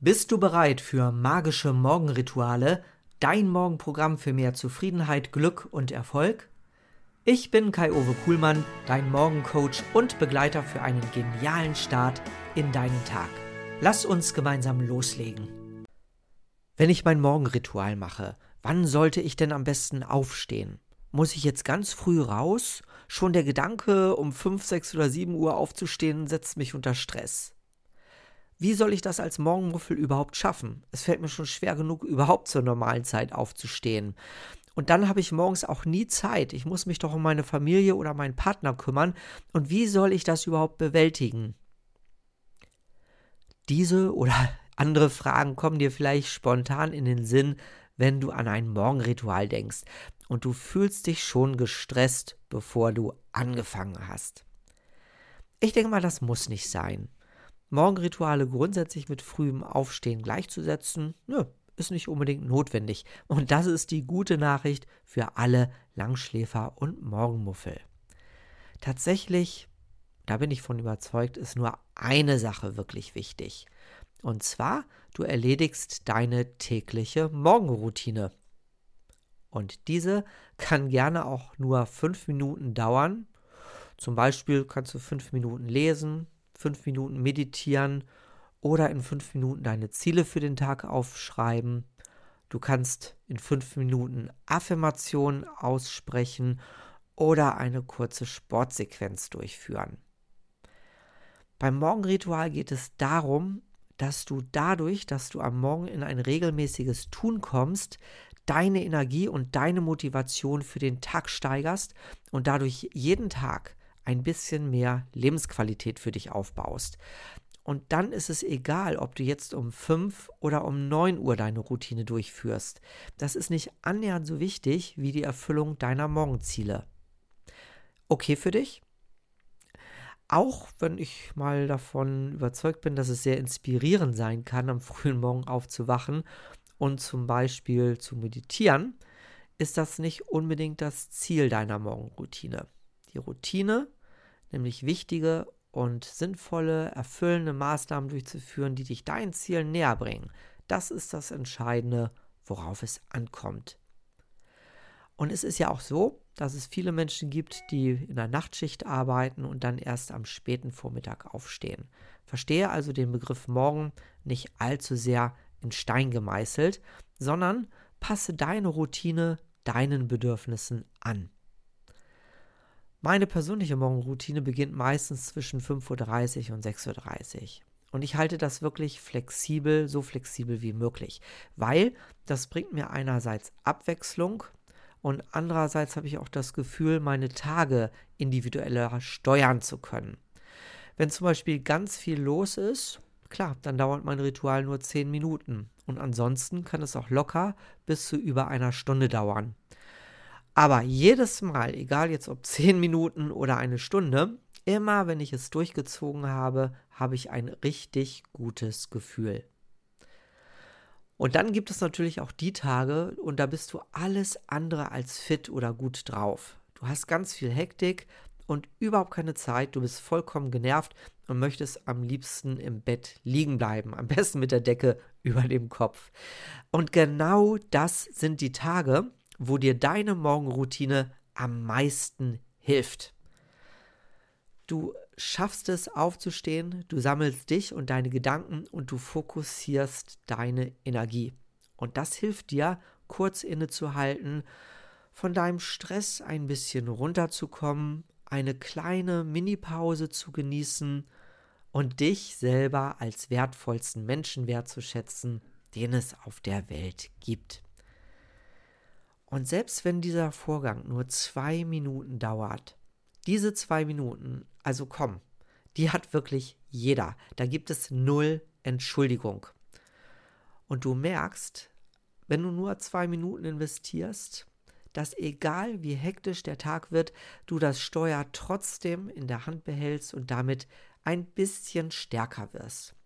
Bist du bereit für magische Morgenrituale, dein Morgenprogramm für mehr Zufriedenheit, Glück und Erfolg? Ich bin Kai-Uwe Kuhlmann, dein Morgencoach und Begleiter für einen genialen Start in deinen Tag. Lass uns gemeinsam loslegen. Wenn ich mein Morgenritual mache, wann sollte ich denn am besten aufstehen? Muss ich jetzt ganz früh raus? Schon der Gedanke, um 5, 6 oder 7 Uhr aufzustehen, setzt mich unter Stress. Wie soll ich das als Morgenmuffel überhaupt schaffen? Es fällt mir schon schwer genug, überhaupt zur normalen Zeit aufzustehen. Und dann habe ich morgens auch nie Zeit. Ich muss mich doch um meine Familie oder meinen Partner kümmern. Und wie soll ich das überhaupt bewältigen? Diese oder andere Fragen kommen dir vielleicht spontan in den Sinn, wenn du an ein Morgenritual denkst und du fühlst dich schon gestresst, bevor du angefangen hast. Ich denke mal, das muss nicht sein. Morgenrituale grundsätzlich mit frühem Aufstehen gleichzusetzen, nö, ist nicht unbedingt notwendig. Und das ist die gute Nachricht für alle Langschläfer und Morgenmuffel. Tatsächlich, da bin ich von überzeugt, ist nur eine Sache wirklich wichtig. Und zwar, du erledigst deine tägliche Morgenroutine. Und diese kann gerne auch nur fünf Minuten dauern. Zum Beispiel kannst du fünf Minuten lesen, fünf Minuten meditieren oder in fünf Minuten deine Ziele für den Tag aufschreiben. Du kannst in fünf Minuten Affirmationen aussprechen oder eine kurze Sportsequenz durchführen. Beim Morgenritual geht es darum, dass du dadurch, dass du am Morgen in ein regelmäßiges Tun kommst, deine Energie und deine Motivation für den Tag steigerst und dadurch jeden Tag ein bisschen mehr Lebensqualität für dich aufbaust. Und dann ist es egal, ob du jetzt um 5 oder um 9 Uhr deine Routine durchführst. Das ist nicht annähernd so wichtig wie die Erfüllung deiner Morgenziele. Okay für dich? Auch wenn ich mal davon überzeugt bin, dass es sehr inspirierend sein kann, am frühen Morgen aufzuwachen und zum Beispiel zu meditieren, ist das nicht unbedingt das Ziel deiner Morgenroutine. Die Routine nämlich wichtige und sinnvolle, erfüllende Maßnahmen durchzuführen, die dich deinen Zielen näher bringen. Das ist das Entscheidende, worauf es ankommt. Und es ist ja auch so, dass es viele Menschen gibt, die in der Nachtschicht arbeiten und dann erst am späten Vormittag aufstehen. Verstehe also den Begriff morgen nicht allzu sehr in Stein gemeißelt, sondern passe deine Routine deinen Bedürfnissen an. Meine persönliche Morgenroutine beginnt meistens zwischen 5.30 Uhr und 6.30 Uhr. Und ich halte das wirklich flexibel, so flexibel wie möglich, weil das bringt mir einerseits Abwechslung und andererseits habe ich auch das Gefühl, meine Tage individueller steuern zu können. Wenn zum Beispiel ganz viel los ist, klar, dann dauert mein Ritual nur 10 Minuten und ansonsten kann es auch locker bis zu über einer Stunde dauern. Aber jedes Mal, egal jetzt ob 10 Minuten oder eine Stunde, immer wenn ich es durchgezogen habe, habe ich ein richtig gutes Gefühl. Und dann gibt es natürlich auch die Tage, und da bist du alles andere als fit oder gut drauf. Du hast ganz viel Hektik und überhaupt keine Zeit, du bist vollkommen genervt und möchtest am liebsten im Bett liegen bleiben, am besten mit der Decke über dem Kopf. Und genau das sind die Tage, wo dir deine Morgenroutine am meisten hilft. Du schaffst es aufzustehen, du sammelst dich und deine Gedanken und du fokussierst deine Energie. Und das hilft dir, kurz innezuhalten, von deinem Stress ein bisschen runterzukommen, eine kleine Minipause zu genießen und dich selber als wertvollsten Menschen wertzuschätzen, den es auf der Welt gibt. Und selbst wenn dieser Vorgang nur zwei Minuten dauert, diese zwei Minuten, also komm, die hat wirklich jeder. Da gibt es null Entschuldigung. Und du merkst, wenn du nur zwei Minuten investierst, dass egal wie hektisch der Tag wird, du das Steuer trotzdem in der Hand behältst und damit ein bisschen stärker wirst.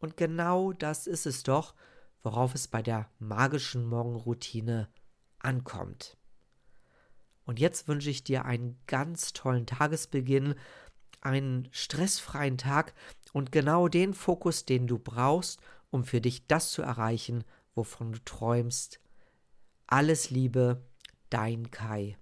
Und genau das ist es doch, worauf es bei der magischen Morgenroutine ankommt. Und jetzt wünsche ich dir einen ganz tollen Tagesbeginn, einen stressfreien Tag und genau den Fokus, den du brauchst, um für dich das zu erreichen, wovon du träumst. Alles Liebe, dein Kai.